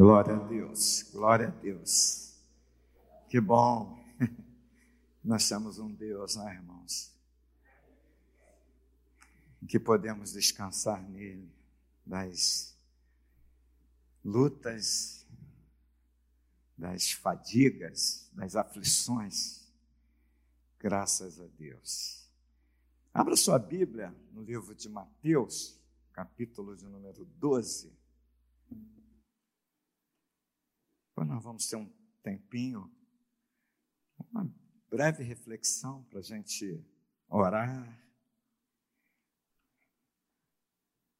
Glória a Deus, glória a Deus. Que bom. Nós temos um Deus, né, irmãos? Que podemos descansar nele das lutas, das fadigas, das aflições. Graças a Deus. Abra sua Bíblia no livro de Mateus, capítulo de número 12. Depois nós vamos ter um tempinho, uma breve reflexão para a gente orar,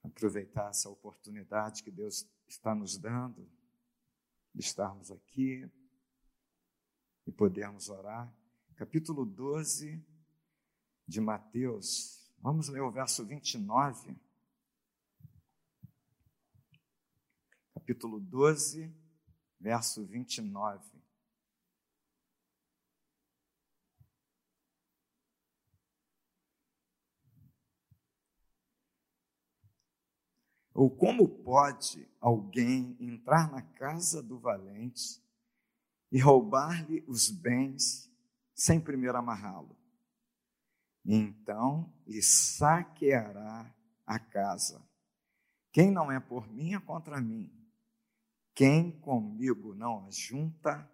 aproveitar essa oportunidade que Deus está nos dando de estarmos aqui e podermos orar. Capítulo 12 de Mateus, vamos ler o verso 29. Capítulo 12, verso 29. Ou como pode alguém entrar na casa do valente e roubar-lhe os bens sem primeiro amarrá-lo? Então lhe saqueará a casa. Quem não é por mim é contra mim quem comigo não ajunta,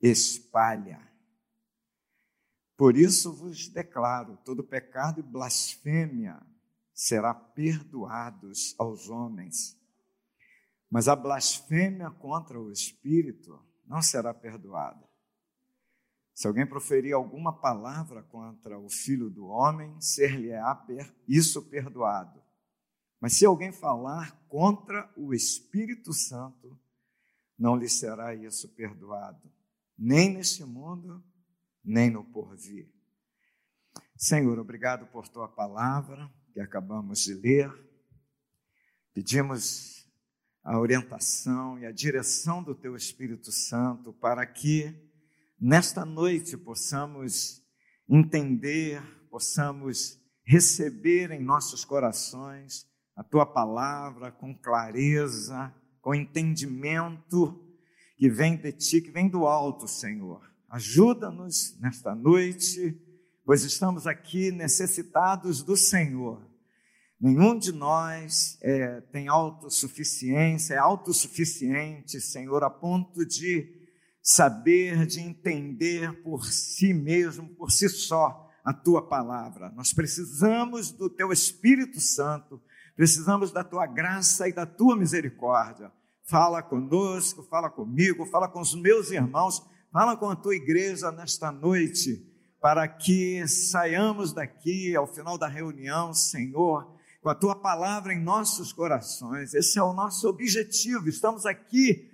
espalha. Por isso vos declaro: todo pecado e blasfêmia será perdoados aos homens, mas a blasfêmia contra o Espírito não será perdoada. Se alguém proferir alguma palavra contra o Filho do Homem, ser-lhe-á isso perdoado. Mas se alguém falar contra o Espírito Santo, não lhe será isso perdoado, nem neste mundo, nem no porvir. Senhor, obrigado por tua palavra que acabamos de ler. Pedimos a orientação e a direção do teu Espírito Santo para que nesta noite possamos entender, possamos receber em nossos corações a tua palavra com clareza, com entendimento que vem de ti, que vem do alto, Senhor. Ajuda-nos nesta noite, pois estamos aqui necessitados do Senhor. Nenhum de nós é, tem autossuficiência, é autossuficiente, Senhor, a ponto de saber, de entender por si mesmo, por si só, a tua palavra. Nós precisamos do teu Espírito Santo Precisamos da tua graça e da tua misericórdia. Fala conosco, fala comigo, fala com os meus irmãos, fala com a tua igreja nesta noite, para que saiamos daqui ao final da reunião, Senhor, com a tua palavra em nossos corações. Esse é o nosso objetivo. Estamos aqui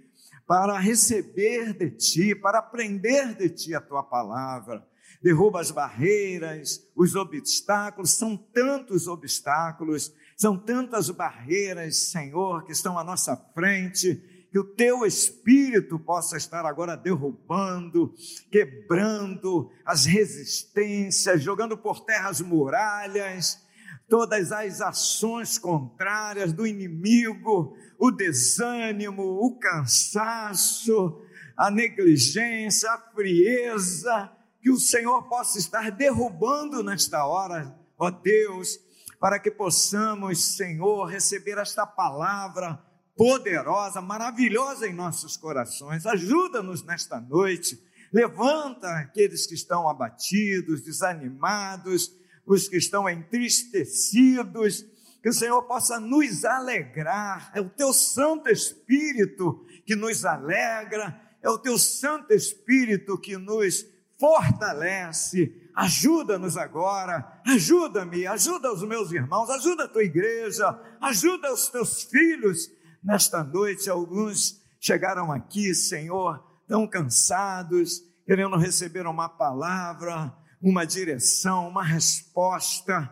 para receber de ti, para aprender de ti a tua palavra. Derruba as barreiras, os obstáculos, são tantos obstáculos são tantas barreiras, Senhor, que estão à nossa frente, que o teu espírito possa estar agora derrubando, quebrando as resistências, jogando por terra as muralhas, todas as ações contrárias do inimigo, o desânimo, o cansaço, a negligência, a frieza, que o Senhor possa estar derrubando nesta hora, ó Deus, para que possamos, Senhor, receber esta palavra poderosa, maravilhosa em nossos corações. Ajuda-nos nesta noite. Levanta aqueles que estão abatidos, desanimados, os que estão entristecidos, que o Senhor possa nos alegrar. É o teu Santo Espírito que nos alegra, é o teu Santo Espírito que nos fortalece, Ajuda-nos agora, ajuda-me, ajuda os meus irmãos, ajuda a tua igreja, ajuda os teus filhos. Nesta noite, alguns chegaram aqui, Senhor, tão cansados, querendo receber uma palavra, uma direção, uma resposta,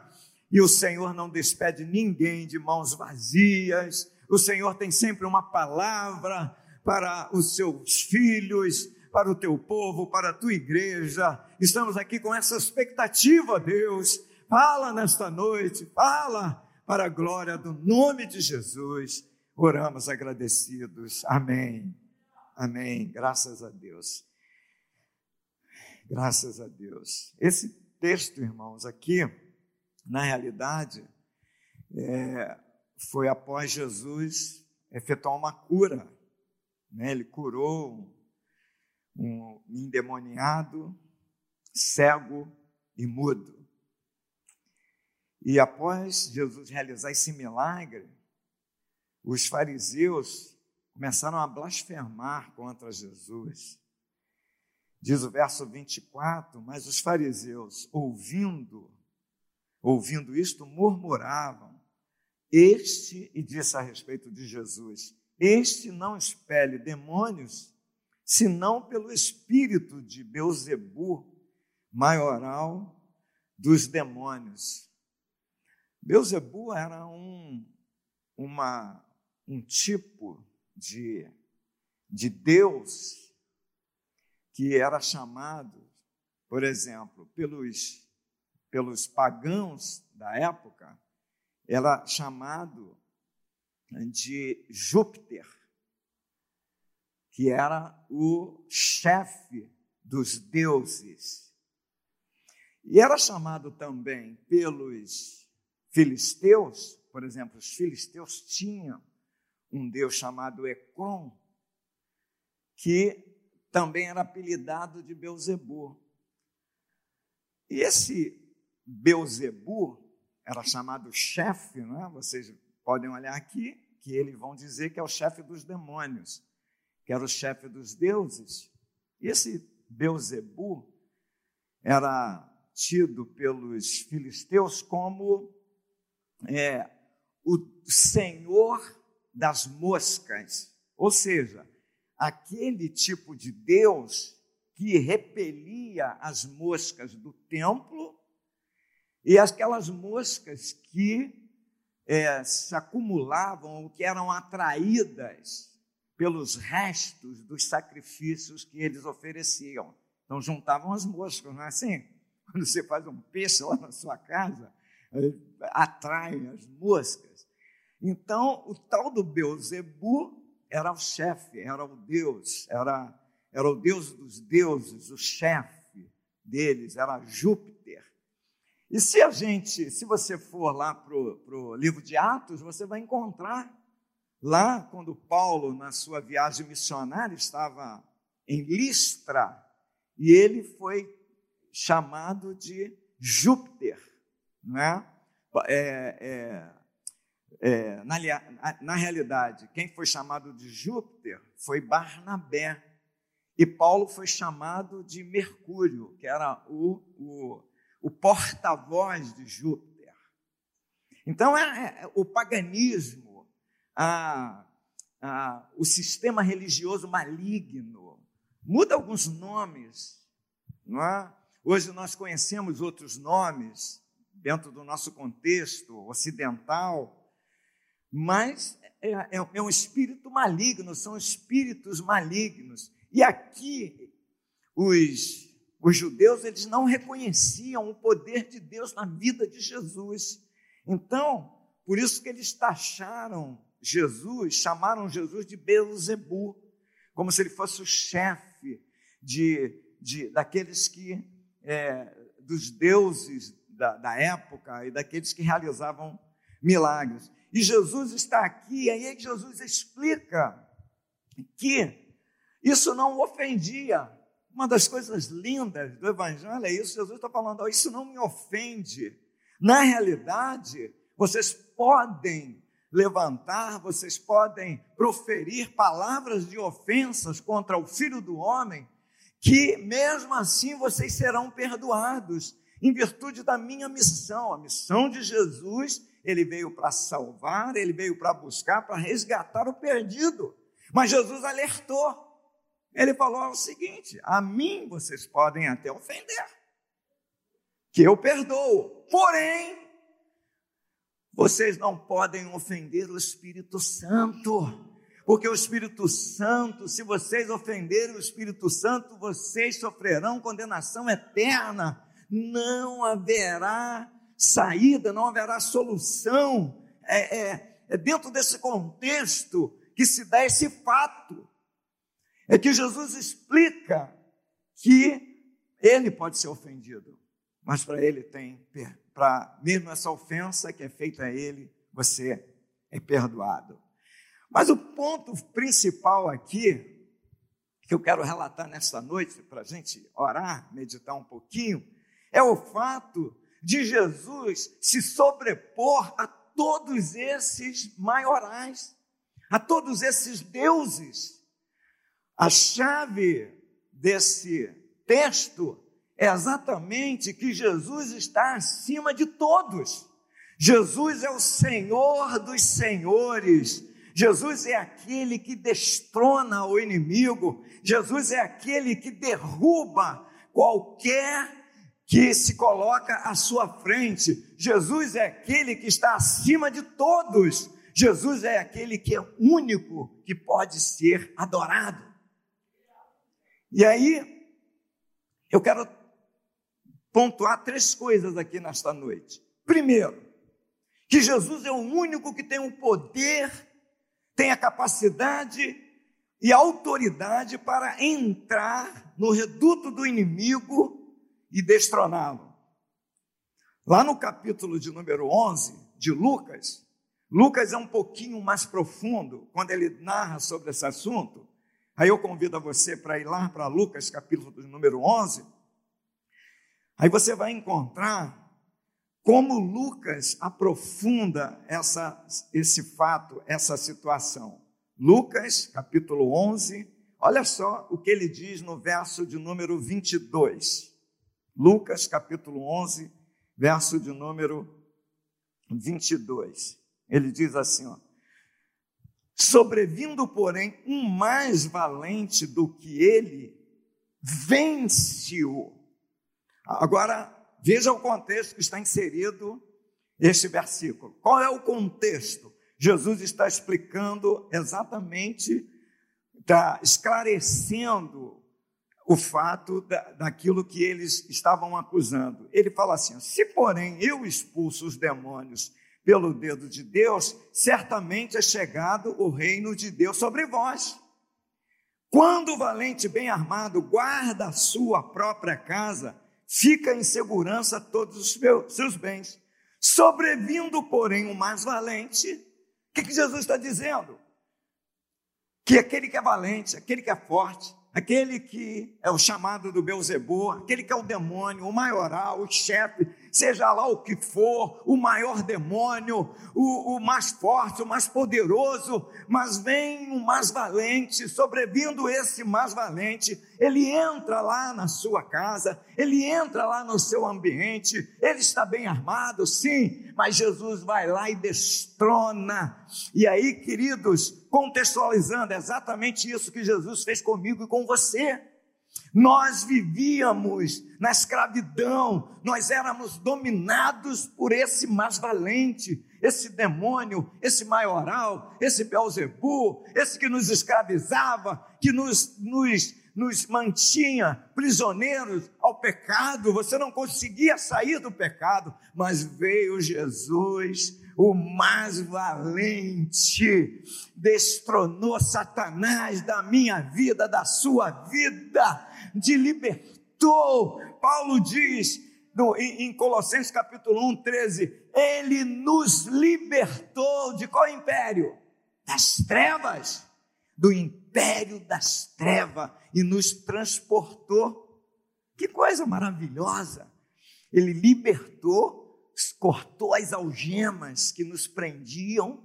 e o Senhor não despede ninguém de mãos vazias, o Senhor tem sempre uma palavra para os seus filhos, para o teu povo, para a tua igreja. Estamos aqui com essa expectativa, Deus. Fala nesta noite, fala para a glória do nome de Jesus. Oramos agradecidos. Amém. Amém. Graças a Deus. Graças a Deus. Esse texto, irmãos, aqui, na realidade, é, foi após Jesus efetuar uma cura. Né? Ele curou um endemoniado, cego e mudo. E após Jesus realizar esse milagre, os fariseus começaram a blasfemar contra Jesus. Diz o verso 24: Mas os fariseus, ouvindo, ouvindo isto, murmuravam. Este, e disse a respeito de Jesus: Este não expele demônios, senão pelo espírito de Beuzebu, maioral dos demônios. Beuzebu era um, uma, um tipo de, de Deus que era chamado, por exemplo, pelos, pelos pagãos da época, era chamado de Júpiter, que era o chefe dos deuses. E era chamado também pelos filisteus, por exemplo, os filisteus tinham um deus chamado Ecrom, que também era apelidado de Beuzebu. E esse Beuzebu era chamado chefe, né? vocês podem olhar aqui, que eles vão dizer que é o chefe dos demônios, que era o chefe dos deuses. Esse Beuzebu era tido pelos filisteus como é, o senhor das moscas, ou seja, aquele tipo de Deus que repelia as moscas do templo e aquelas moscas que é, se acumulavam ou que eram atraídas pelos restos dos sacrifícios que eles ofereciam. Então juntavam as moscas, não é assim? Quando você faz um peixe lá na sua casa, atrai as moscas. Então, o tal do Beuzebu era o chefe, era o Deus, era, era o Deus dos deuses, o chefe deles, era Júpiter. E se a gente, se você for lá para o livro de Atos, você vai encontrar lá quando Paulo, na sua viagem missionária, estava em Listra, e ele foi chamado de Júpiter, né? É, é, é, na, na realidade, quem foi chamado de Júpiter foi Barnabé. E Paulo foi chamado de Mercúrio, que era o, o, o porta-voz de Júpiter. Então, é, é o paganismo, o sistema religioso maligno, muda alguns nomes. Não é? Hoje nós conhecemos outros nomes dentro do nosso contexto ocidental, mas é, é, é um espírito maligno, são espíritos malignos. E aqui, os, os judeus, eles não reconheciam o poder de Deus na vida de Jesus. Então, por isso que eles taxaram Jesus, chamaram Jesus de Beuzebu, como se ele fosse o chefe de, de, daqueles que, é, dos deuses da, da época e daqueles que realizavam milagres. E Jesus está aqui, e aí Jesus explica que isso não ofendia. Uma das coisas lindas do Evangelho é isso: Jesus está falando, oh, isso não me ofende. Na realidade, vocês podem levantar, vocês podem proferir palavras de ofensas contra o filho do homem, que mesmo assim vocês serão perdoados, em virtude da minha missão, a missão de Jesus ele veio para salvar, ele veio para buscar, para resgatar o perdido. Mas Jesus alertou. Ele falou o seguinte: a mim vocês podem até ofender, que eu perdoo, porém, vocês não podem ofender o Espírito Santo, porque o Espírito Santo, se vocês ofenderem o Espírito Santo, vocês sofrerão condenação eterna, não haverá saída, não haverá solução. É, é, é dentro desse contexto que se dá esse fato. É que Jesus explica que ele pode ser ofendido, mas para ele tem, para mesmo essa ofensa que é feita a ele, você é perdoado. Mas o ponto principal aqui, que eu quero relatar nesta noite, para a gente orar, meditar um pouquinho, é o fato de Jesus se sobrepor a todos esses maiorais, a todos esses deuses. A chave desse texto é exatamente que Jesus está acima de todos. Jesus é o Senhor dos senhores. Jesus é aquele que destrona o inimigo. Jesus é aquele que derruba qualquer que se coloca à sua frente. Jesus é aquele que está acima de todos. Jesus é aquele que é único que pode ser adorado. E aí, eu quero pontuar três coisas aqui nesta noite. Primeiro, que Jesus é o único que tem o poder, tem a capacidade e a autoridade para entrar no reduto do inimigo e destroná-lo. Lá no capítulo de número 11 de Lucas, Lucas é um pouquinho mais profundo quando ele narra sobre esse assunto. Aí eu convido a você para ir lá para Lucas, capítulo número 11. Aí você vai encontrar como Lucas aprofunda essa, esse fato, essa situação. Lucas, capítulo 11, olha só o que ele diz no verso de número 22. Lucas, capítulo 11, verso de número 22. Ele diz assim, ó: Sobrevindo, porém, um mais valente do que ele, vence-o. Agora, Veja o contexto que está inserido este versículo. Qual é o contexto? Jesus está explicando exatamente, está esclarecendo o fato da, daquilo que eles estavam acusando. Ele fala assim: se porém eu expulso os demônios pelo dedo de Deus, certamente é chegado o reino de Deus sobre vós. Quando o valente bem armado guarda a sua própria casa, fica em segurança todos os seus bens. Sobrevindo, porém, o mais valente, o que, que Jesus está dizendo? Que aquele que é valente, aquele que é forte, aquele que é o chamado do Beuzebu, aquele que é o demônio, o maioral, o chefe, seja lá o que for, o maior demônio, o, o mais forte, o mais poderoso, mas vem o mais valente, sobrevindo esse mais valente, ele entra lá na sua casa, ele entra lá no seu ambiente, ele está bem armado, sim, mas Jesus vai lá e destrona. E aí, queridos, contextualizando é exatamente isso que Jesus fez comigo e com você. Nós vivíamos na escravidão, nós éramos dominados por esse mais valente, esse demônio, esse maioral, esse Belzebu, esse que nos escravizava, que nos, nos, nos mantinha prisioneiros ao pecado. Você não conseguia sair do pecado, mas veio Jesus o mais valente, destronou Satanás da minha vida, da sua vida, te libertou. Paulo diz no, em, em Colossenses capítulo 1, 13: Ele nos libertou de qual império? Das trevas, do império das trevas, e nos transportou. Que coisa maravilhosa! Ele libertou cortou as algemas que nos prendiam,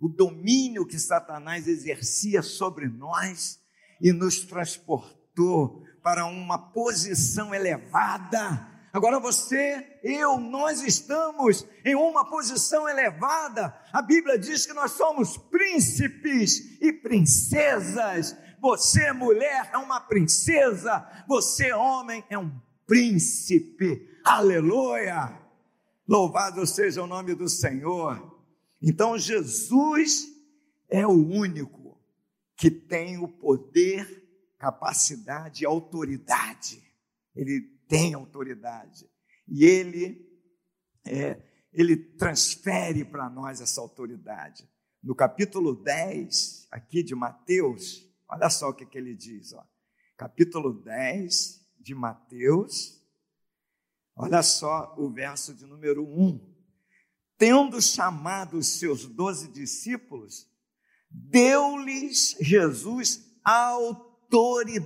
o domínio que Satanás exercia sobre nós e nos transportou para uma posição elevada. Agora você, eu, nós estamos em uma posição elevada. A Bíblia diz que nós somos príncipes e princesas. Você, mulher, é uma princesa. Você, homem, é um príncipe. Aleluia! Louvado seja o nome do Senhor. Então, Jesus é o único que tem o poder, capacidade e autoridade. Ele tem autoridade. E ele, é, ele transfere para nós essa autoridade. no capítulo 10, aqui de Mateus, olha só o que, que ele diz, ó. capítulo 10 de Mateus, olha só o verso de número 1. Tendo chamado os seus doze discípulos, deu-lhes Jesus autoridade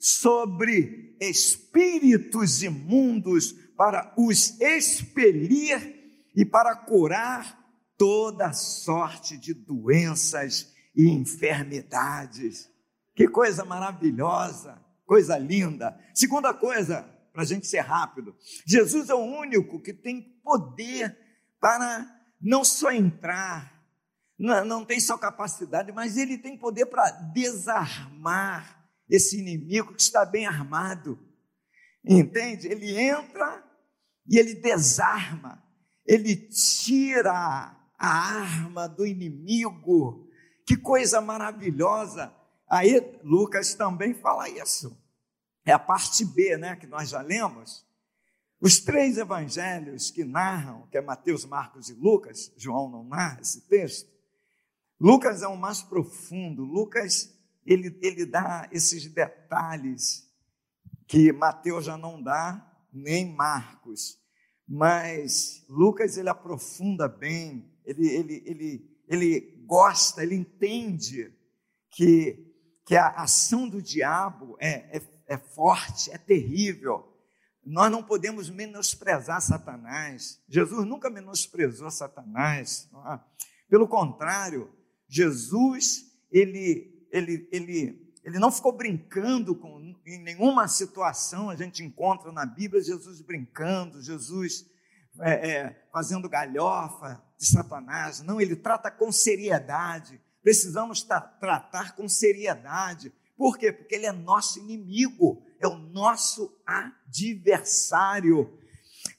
sobre espíritos imundos para os expelir e para curar toda sorte de doenças e enfermidades. Que coisa maravilhosa, coisa linda. Segunda coisa, para a gente ser rápido: Jesus é o único que tem poder para não só entrar, não, não tem só capacidade, mas ele tem poder para desarmar esse inimigo que está bem armado. Entende? Ele entra e ele desarma, ele tira a arma do inimigo. Que coisa maravilhosa. Aí Lucas também fala isso. É a parte B, né, que nós já lemos. Os três evangelhos que narram, que é Mateus, Marcos e Lucas, João não narra esse texto. Lucas é o mais profundo. Lucas ele, ele dá esses detalhes que Mateus já não dá, nem Marcos. Mas Lucas ele aprofunda bem, ele, ele, ele, ele gosta, ele entende que, que a ação do diabo é, é, é forte, é terrível. Nós não podemos menosprezar Satanás. Jesus nunca menosprezou Satanás. É? Pelo contrário, Jesus ele, ele, ele, ele não ficou brincando com em nenhuma situação a gente encontra na Bíblia Jesus brincando, Jesus é, é, fazendo galhofa de Satanás. Não, ele trata com seriedade. Precisamos tratar com seriedade. Por quê? Porque ele é nosso inimigo, é o nosso adversário.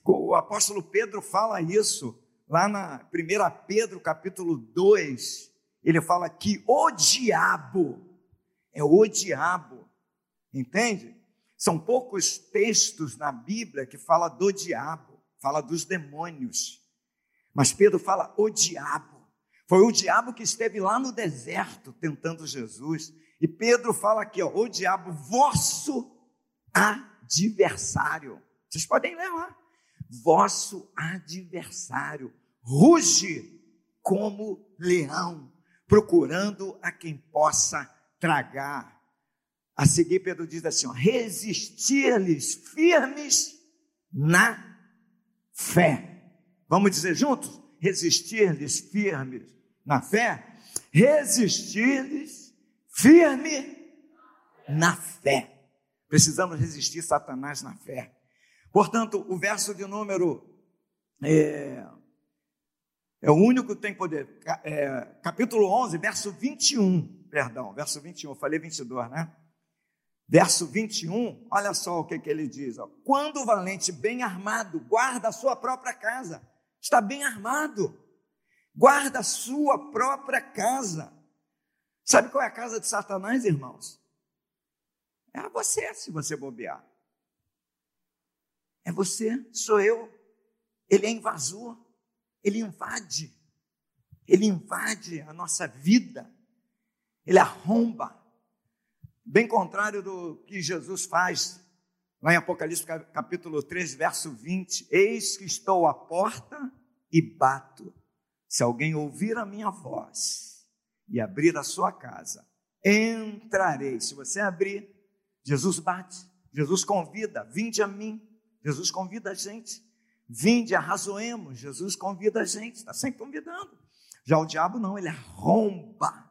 O apóstolo Pedro fala isso lá na 1 Pedro capítulo 2. Ele fala que o diabo é o diabo, entende? São poucos textos na Bíblia que fala do diabo fala dos demônios. Mas Pedro fala o diabo. Foi o diabo que esteve lá no deserto tentando Jesus. E Pedro fala aqui, ó, o diabo, vosso adversário. Vocês podem ler lá. Vosso adversário ruge como leão, procurando a quem possa tragar. A seguir, Pedro diz assim: resistir-lhes firmes na fé. Vamos dizer juntos? Resistir-lhes firmes na fé. Resistir-lhes firme na fé. Precisamos resistir Satanás na fé. Portanto, o verso de número é, é o único que tem poder. É, capítulo 11, verso 21. Perdão, verso 21. Eu falei 22, né? Verso 21, olha só o que, que ele diz: ó. quando o valente bem armado guarda a sua própria casa, está bem armado, guarda a sua própria casa. Sabe qual é a casa de Satanás, irmãos? É a você, se você bobear. É você, sou eu. Ele é invasor, ele invade, ele invade a nossa vida, ele arromba, bem contrário do que Jesus faz lá em Apocalipse capítulo 3, verso 20: Eis que estou à porta e bato. Se alguém ouvir a minha voz e abrir a sua casa, entrarei. Se você abrir, Jesus bate, Jesus convida, vinde a mim. Jesus convida a gente. Vinde, arrazoemos. Jesus convida a gente, está sempre convidando. Já o diabo não, ele arromba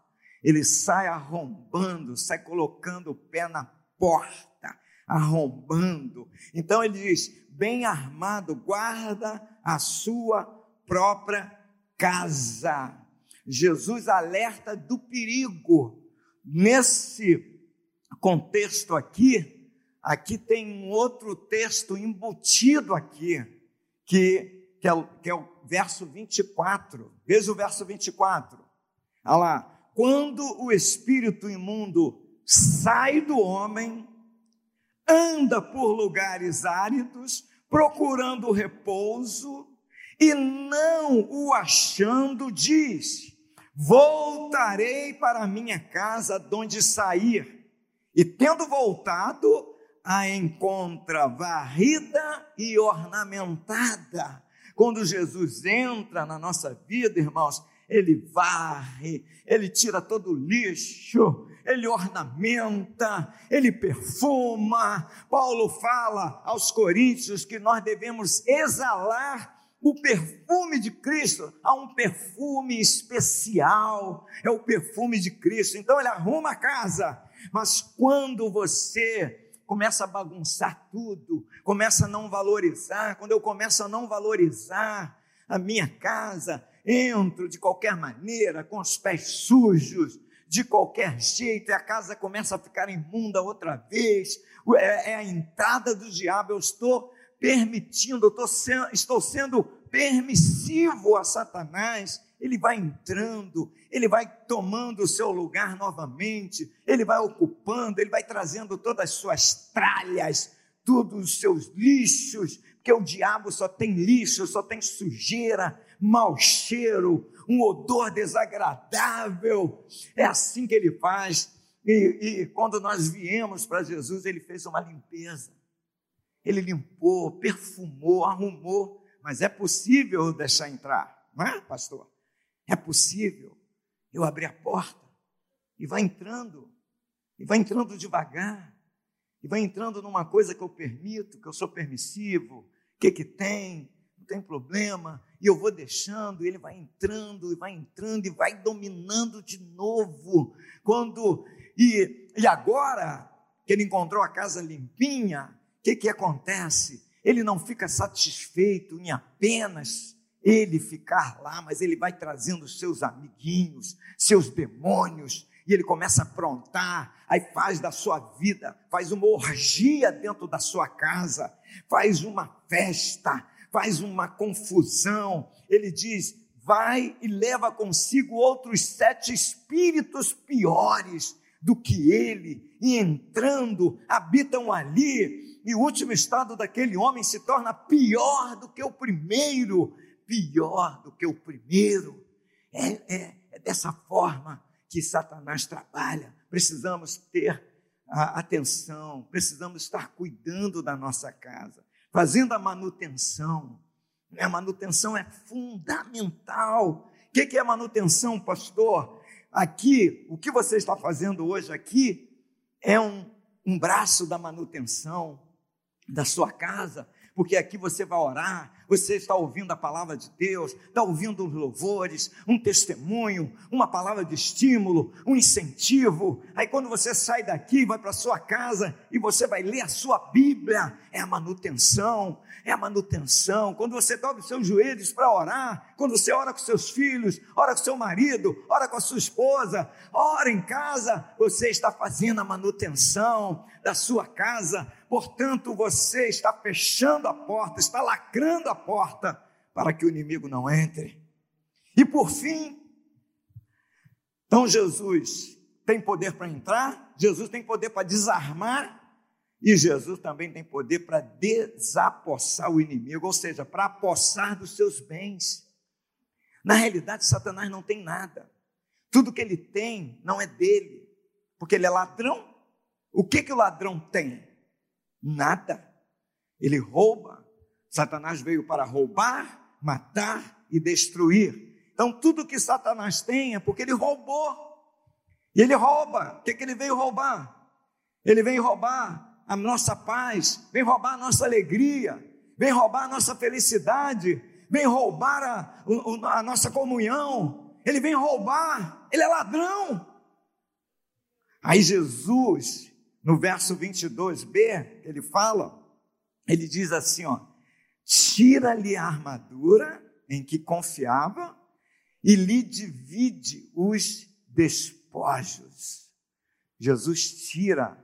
ele sai arrombando, sai colocando o pé na porta, arrombando. Então ele diz: bem armado, guarda a sua própria casa. Jesus alerta do perigo. Nesse contexto aqui, aqui tem um outro texto embutido aqui, que, que, é, que é o verso 24. Veja o verso 24. Olha lá quando o espírito imundo sai do homem, anda por lugares áridos, procurando repouso, e não o achando, diz: voltarei para a minha casa de onde sair, e tendo voltado, a encontra varrida e ornamentada. Quando Jesus entra na nossa vida, irmãos, ele varre, ele tira todo o lixo, ele ornamenta, ele perfuma. Paulo fala aos coríntios que nós devemos exalar o perfume de Cristo, há um perfume especial, é o perfume de Cristo. Então ele arruma a casa, mas quando você começa a bagunçar tudo, começa a não valorizar, quando eu começo a não valorizar a minha casa, entro de qualquer maneira, com os pés sujos, de qualquer jeito, e a casa começa a ficar imunda outra vez, é, é a entrada do diabo, eu estou permitindo, eu estou estou sendo permissivo a Satanás, ele vai entrando, ele vai tomando o seu lugar novamente, ele vai ocupando, ele vai trazendo todas as suas tralhas, todos os seus lixos, porque o diabo só tem lixo, só tem sujeira, mau cheiro, um odor desagradável. É assim que ele faz. E, e quando nós viemos para Jesus, ele fez uma limpeza. Ele limpou, perfumou, arrumou. Mas é possível deixar entrar, não é, pastor? É possível eu abrir a porta e vai entrando, e vai entrando devagar, e vai entrando numa coisa que eu permito, que eu sou permissivo, o que que tem, não tem problema, e eu vou deixando, e ele vai entrando, e vai entrando, e vai dominando de novo. Quando, e, e agora que ele encontrou a casa limpinha, que que acontece? Ele não fica satisfeito em apenas ele ficar lá, mas ele vai trazendo seus amiguinhos, seus demônios, e ele começa a aprontar, aí faz da sua vida, faz uma orgia dentro da sua casa, faz uma festa, faz uma confusão. Ele diz: vai e leva consigo outros sete espíritos piores do que ele, e entrando, habitam ali, e o último estado daquele homem se torna pior do que o primeiro, pior do que o primeiro. É, é, é dessa forma que Satanás trabalha. Precisamos ter atenção, precisamos estar cuidando da nossa casa fazendo a manutenção. A manutenção é fundamental. O que é manutenção, pastor? Aqui, o que você está fazendo hoje aqui é um, um braço da manutenção da sua casa, porque aqui você vai orar, você está ouvindo a palavra de Deus, está ouvindo os louvores, um testemunho, uma palavra de estímulo, um incentivo. Aí quando você sai daqui, vai para sua casa e você vai ler a sua Bíblia, é a manutenção, é a manutenção. Quando você dobra os seus joelhos para orar, quando você ora com seus filhos, ora com seu marido, ora com a sua esposa, ora em casa, você está fazendo a manutenção da sua casa. Portanto, você está fechando a porta, está lacrando a porta para que o inimigo não entre. E por fim, então Jesus tem poder para entrar, Jesus tem poder para desarmar, e Jesus também tem poder para desapossar o inimigo, ou seja, para apossar dos seus bens. Na realidade, Satanás não tem nada. Tudo que ele tem não é dele, porque ele é ladrão. O que que o ladrão tem? Nada. Ele rouba. Satanás veio para roubar, matar e destruir. Então, tudo que Satanás tem é porque ele roubou. E ele rouba. O que, que ele veio roubar? Ele vem roubar a nossa paz, vem roubar a nossa alegria, vem roubar a nossa felicidade, vem roubar a, a nossa comunhão, ele vem roubar, ele é ladrão. Aí Jesus, no verso 22b, ele fala, ele diz assim: ó, tira-lhe a armadura em que confiava e lhe divide os despojos. Jesus tira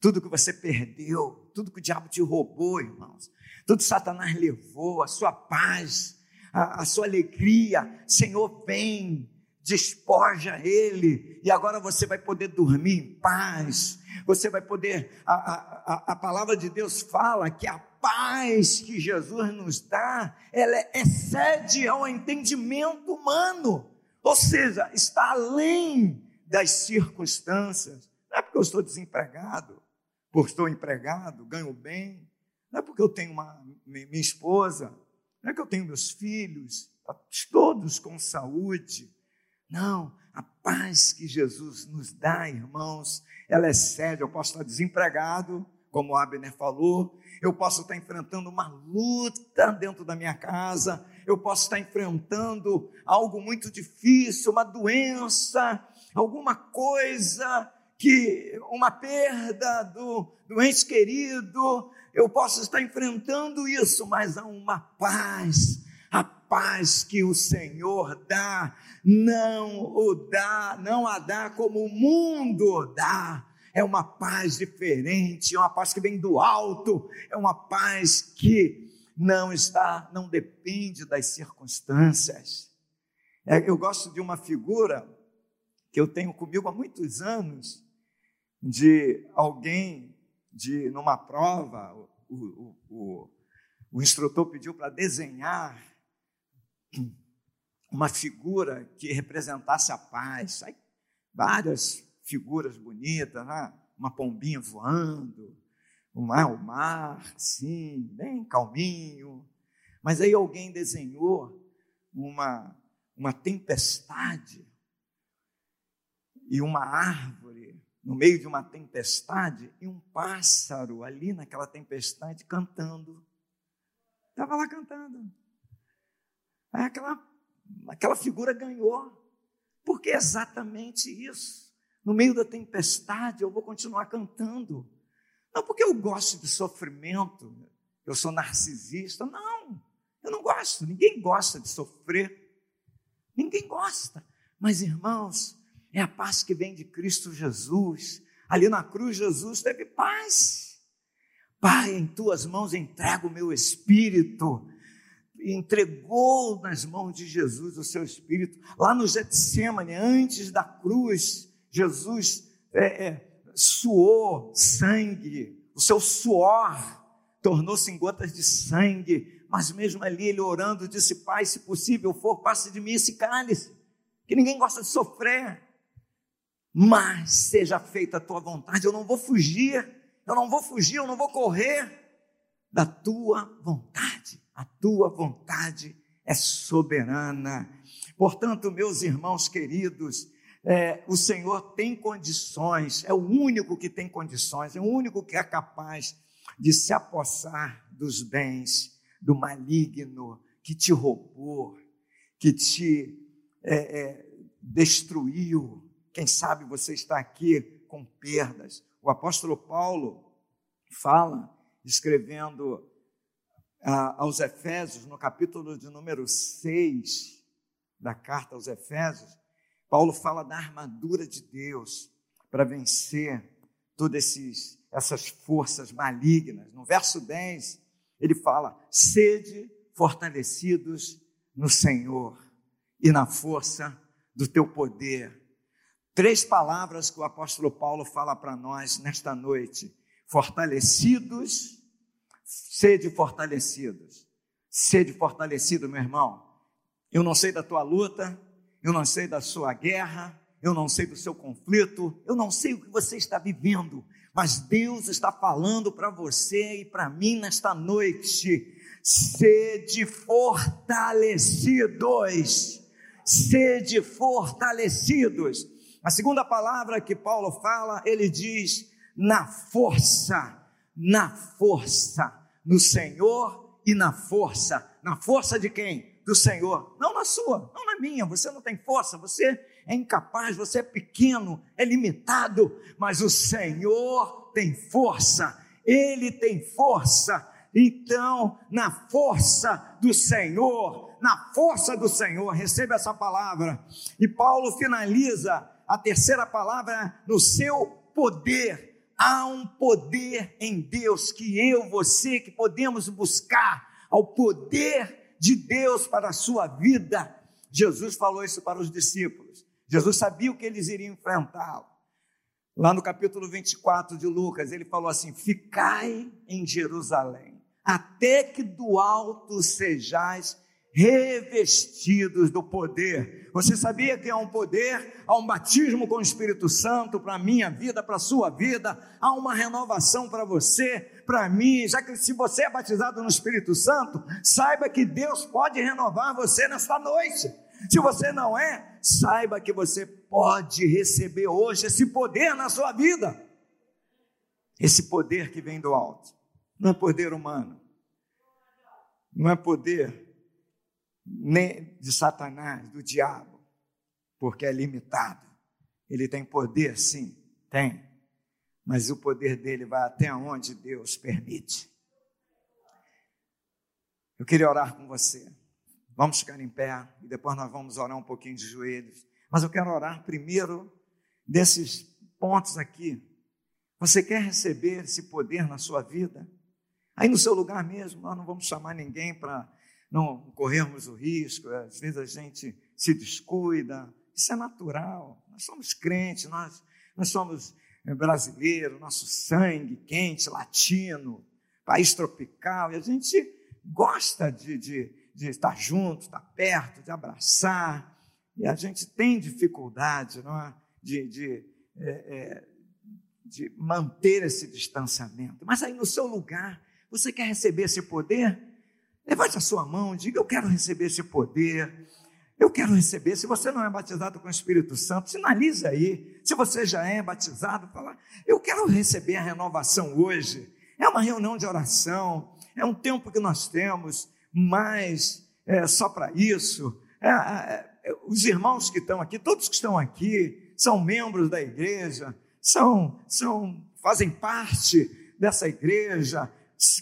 tudo que você perdeu, tudo que o diabo te roubou, irmãos, tudo que Satanás levou, a sua paz, a, a sua alegria, Senhor, vem, despoja ele, e agora você vai poder dormir em paz, você vai poder, a, a, a palavra de Deus fala que a paz que Jesus nos dá, ela excede ao entendimento humano, Ou seja, está além das circunstâncias. Não é porque eu estou desempregado, porque estou empregado, ganho bem. Não é porque eu tenho uma, minha esposa, não é que eu tenho meus filhos, todos com saúde. Não, a paz que Jesus nos dá, irmãos, ela excede. Eu posso estar desempregado, como o Abner falou, eu posso estar enfrentando uma luta dentro da minha casa, eu posso estar enfrentando algo muito difícil, uma doença, alguma coisa que, uma perda do, do ente querido, eu posso estar enfrentando isso, mas há uma paz, paz que o Senhor dá, não o dá, não a dá como o mundo dá é uma paz diferente, é uma paz que vem do alto, é uma paz que não está, não depende das circunstâncias. É, eu gosto de uma figura que eu tenho comigo há muitos anos, de alguém, de numa prova, o, o, o, o instrutor pediu para desenhar uma figura que representasse a paz. Aí, várias figuras bonitas, né? uma pombinha voando, o mar, o mar, bem calminho. Mas aí alguém desenhou uma, uma tempestade e uma árvore no meio de uma tempestade e um pássaro ali naquela tempestade cantando. Estava lá cantando. Aquela, aquela figura ganhou. Porque é exatamente isso. No meio da tempestade, eu vou continuar cantando. Não porque eu gosto de sofrimento, eu sou narcisista. Não, eu não gosto. Ninguém gosta de sofrer. Ninguém gosta. Mas, irmãos, é a paz que vem de Cristo Jesus. Ali na cruz, Jesus teve paz. Pai, em tuas mãos entrego o meu espírito. Entregou nas mãos de Jesus o seu espírito. Lá no Getsemane, antes da cruz, Jesus é, é, suou sangue, o seu suor tornou-se em gotas de sangue, mas mesmo ali ele orando, disse: Pai, se possível for, passe de mim esse cálice, que ninguém gosta de sofrer, mas seja feita a tua vontade, eu não vou fugir, eu não vou fugir, eu não vou correr da tua vontade, a tua vontade é soberana. Portanto, meus irmãos queridos, é, o Senhor tem condições, é o único que tem condições, é o único que é capaz de se apossar dos bens do maligno que te roubou, que te é, é, destruiu. Quem sabe você está aqui com perdas. O apóstolo Paulo fala, escrevendo ah, aos Efésios, no capítulo de número 6 da carta aos Efésios, Paulo fala da armadura de Deus para vencer todas essas forças malignas. No verso 10, ele fala: sede fortalecidos no Senhor e na força do teu poder. Três palavras que o apóstolo Paulo fala para nós nesta noite: fortalecidos, sede fortalecidos. Sede fortalecido, meu irmão. Eu não sei da tua luta, eu não sei da sua guerra, eu não sei do seu conflito, eu não sei o que você está vivendo, mas Deus está falando para você e para mim nesta noite: sede fortalecidos, sede fortalecidos. A segunda palavra que Paulo fala, ele diz: na força, na força, no Senhor e na força. Na força de quem? do Senhor, não na sua, não na minha. Você não tem força, você é incapaz, você é pequeno, é limitado, mas o Senhor tem força, Ele tem força. Então, na força do Senhor, na força do Senhor, receba essa palavra. E Paulo finaliza a terceira palavra no seu poder. Há um poder em Deus que eu, você, que podemos buscar ao poder de Deus para a sua vida. Jesus falou isso para os discípulos. Jesus sabia o que eles iriam enfrentar. Lá no capítulo 24 de Lucas, ele falou assim: Ficai em Jerusalém, até que do alto sejais revestidos do poder. Você sabia que há um poder, há um batismo com o Espírito Santo para a minha vida, para a sua vida, há uma renovação para você, para mim, já que se você é batizado no Espírito Santo, saiba que Deus pode renovar você nesta noite. Se você não é, saiba que você pode receber hoje esse poder na sua vida. Esse poder que vem do alto. Não é poder humano. Não é poder nem de Satanás, do diabo, porque é limitado. Ele tem poder, sim, tem, mas o poder dele vai até onde Deus permite. Eu queria orar com você. Vamos ficar em pé e depois nós vamos orar um pouquinho de joelhos. Mas eu quero orar primeiro desses pontos aqui. Você quer receber esse poder na sua vida? Aí no seu lugar mesmo, nós não vamos chamar ninguém para não corrermos o risco, às vezes a gente se descuida, isso é natural. Nós somos crentes, nós, nós somos eh, brasileiros, nosso sangue quente, latino, país tropical, e a gente gosta de, de, de estar junto, estar perto, de abraçar, e a gente tem dificuldade não é? de, de, é, é, de manter esse distanciamento. Mas aí no seu lugar, você quer receber esse poder? Levante a sua mão, diga: Eu quero receber esse poder. Eu quero receber. Se você não é batizado com o Espírito Santo, sinalize aí. Se você já é batizado, fala: Eu quero receber a renovação hoje. É uma reunião de oração, é um tempo que nós temos, mas é, só para isso. É, é, é, os irmãos que estão aqui, todos que estão aqui, são membros da igreja, são, são fazem parte dessa igreja,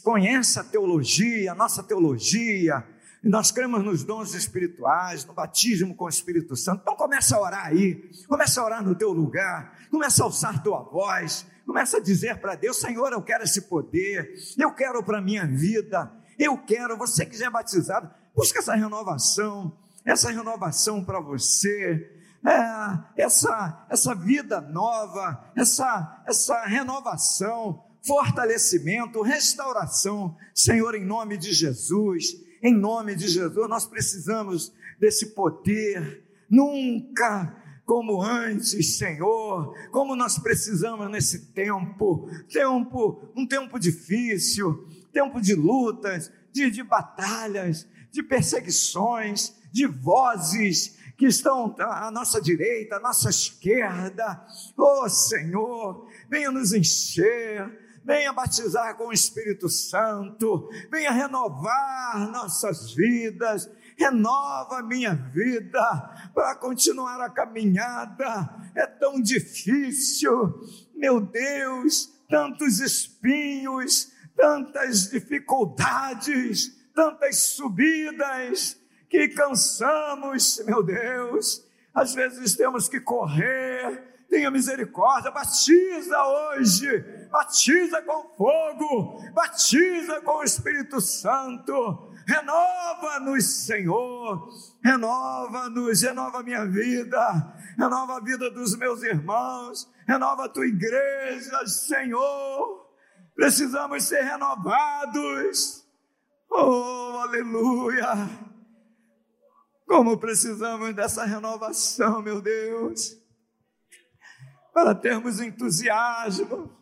conhece a teologia, a nossa teologia, nós cremos nos dons espirituais, no batismo com o Espírito Santo. Então começa a orar aí, começa a orar no teu lugar, começa a alçar tua voz, começa a dizer para Deus, Senhor, eu quero esse poder, eu quero para minha vida, eu quero, você já é batizado, busca essa renovação, essa renovação para você, é, essa, essa vida nova, essa, essa renovação, fortalecimento, restauração. Senhor, em nome de Jesus, em nome de Jesus, nós precisamos desse poder. Nunca como antes, Senhor, como nós precisamos nesse tempo, tempo, um tempo difícil, tempo de lutas, de, de batalhas, de perseguições, de vozes que estão à nossa direita, à nossa esquerda. Oh Senhor, venha nos encher, venha batizar com o Espírito Santo, venha renovar nossas vidas, renova minha vida para continuar a caminhada. É tão difícil, meu Deus, tantos espinhos, tantas dificuldades, tantas subidas que cansamos, meu Deus. Às vezes temos que correr, tenha misericórdia, batiza hoje, batiza com fogo, batiza com o Espírito Santo, renova-nos, Senhor, renova-nos, renova minha vida, renova a vida dos meus irmãos, renova a tua igreja, Senhor, precisamos ser renovados, oh, aleluia, como precisamos dessa renovação, meu Deus para termos entusiasmo,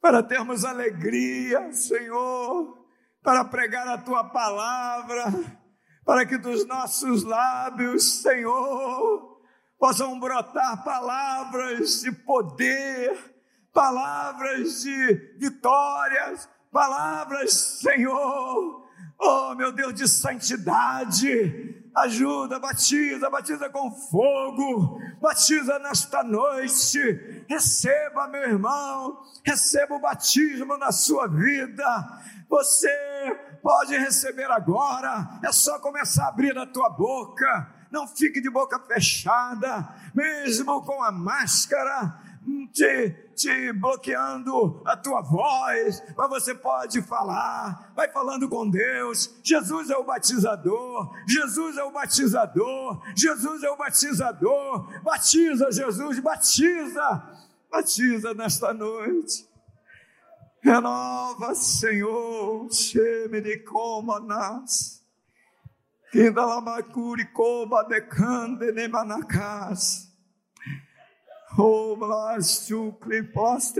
para termos alegria, Senhor, para pregar a tua palavra, para que dos nossos lábios, Senhor, possam brotar palavras de poder, palavras de vitórias, palavras, Senhor, oh meu Deus, de santidade, ajuda, batiza, batiza com fogo, batiza nesta noite, receba, meu irmão, receba o batismo na sua vida, você pode receber agora, é só começar a abrir a tua boca, não fique de boca fechada, mesmo com a máscara, te, te bloqueando a tua voz, mas você pode falar, vai falando com Deus. Jesus é o batizador, Jesus é o batizador, Jesus é o batizador. Batiza, Jesus, batiza, batiza nesta noite. Renova, Senhor, chame-me como nas. Kindalabakuri koba decande nemanacas.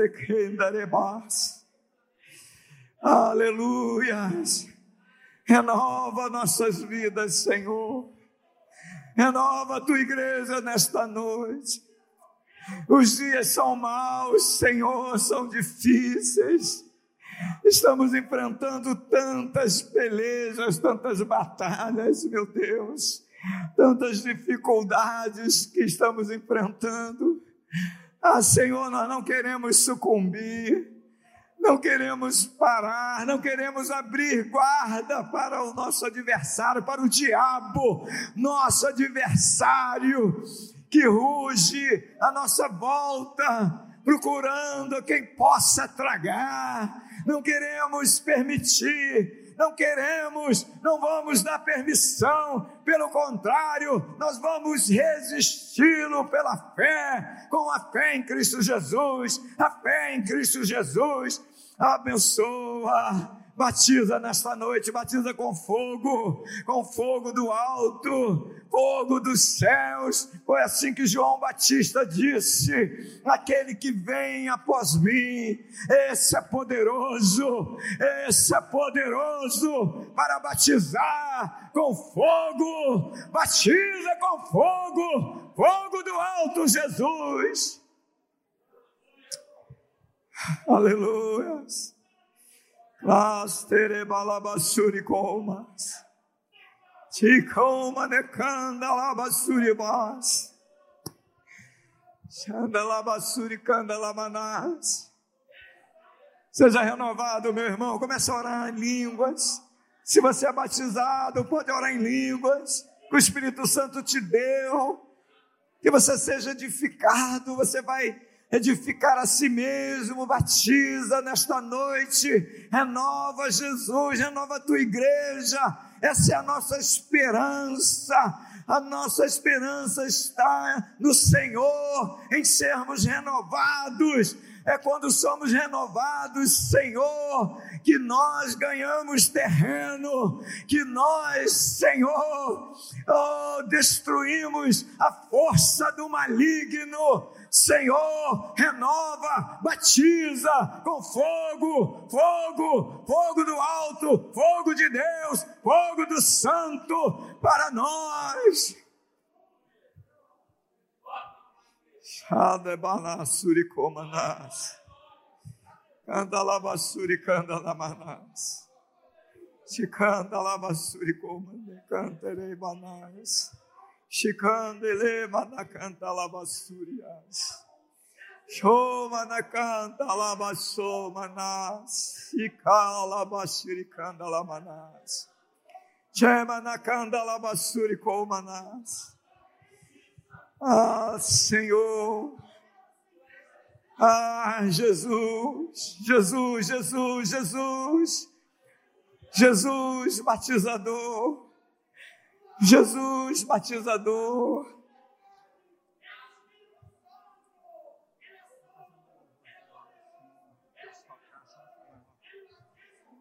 Kendarebas. Aleluias. Renova nossas vidas, Senhor. Renova a tua igreja nesta noite. Os dias são maus, Senhor, são difíceis. Estamos enfrentando tantas pelejas, tantas batalhas, meu Deus, tantas dificuldades que estamos enfrentando. Ah, Senhor, nós não queremos sucumbir, não queremos parar, não queremos abrir guarda para o nosso adversário, para o diabo, nosso adversário que ruge à nossa volta, procurando quem possa tragar. Não queremos permitir, não queremos, não vamos dar permissão, pelo contrário, nós vamos resisti-lo pela fé, com a fé em Cristo Jesus, a fé em Cristo Jesus, abençoa Batiza nesta noite, batiza com fogo, com fogo do alto, fogo dos céus. Foi assim que João Batista disse: aquele que vem após mim, esse é poderoso, esse é poderoso para batizar com fogo, batiza com fogo, fogo do alto, Jesus. Aleluia. Las terebalabasuri comas. Ticoma necanda labasuri bas. Xandalabasuri candalamanás. Seja renovado, meu irmão. Comece a orar em línguas. Se você é batizado, pode orar em línguas. Que o Espírito Santo te deu. Que você seja edificado. Você vai edificar a si mesmo, batiza nesta noite, renova Jesus, renova a tua igreja, essa é a nossa esperança. A nossa esperança está no Senhor, em sermos renovados. É quando somos renovados, Senhor, que nós ganhamos terreno, que nós, Senhor, oh, destruímos a força do maligno, Senhor, renova, batiza com fogo, fogo, fogo do alto, fogo de Deus, fogo do Santo para nós. Shadebalassuri comanás. Candalabassuri candalamanás. Chicandalabassuri comandê canterei banás. Shikandele manakanta labassurias. Shomanakanta labasso manas. Ah, Senhor. Ah, Jesus, Jesus, Jesus, Jesus, Jesus, batizador, Jesus batizador.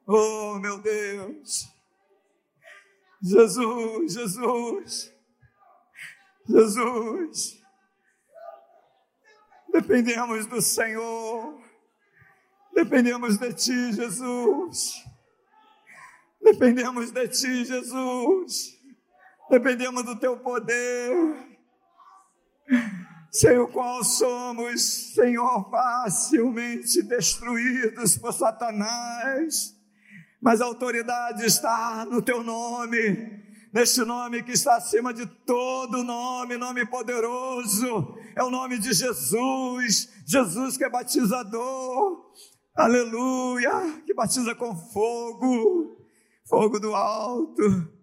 Oh, meu Deus. Jesus, Jesus. Jesus. Dependemos do Senhor. Dependemos de Ti, Jesus. Dependemos de Ti, Jesus dependemos do teu poder, sem o qual somos, Senhor, facilmente destruídos por Satanás, mas a autoridade está no teu nome, neste nome que está acima de todo nome, nome poderoso, é o nome de Jesus, Jesus que é batizador, aleluia, que batiza com fogo, fogo do alto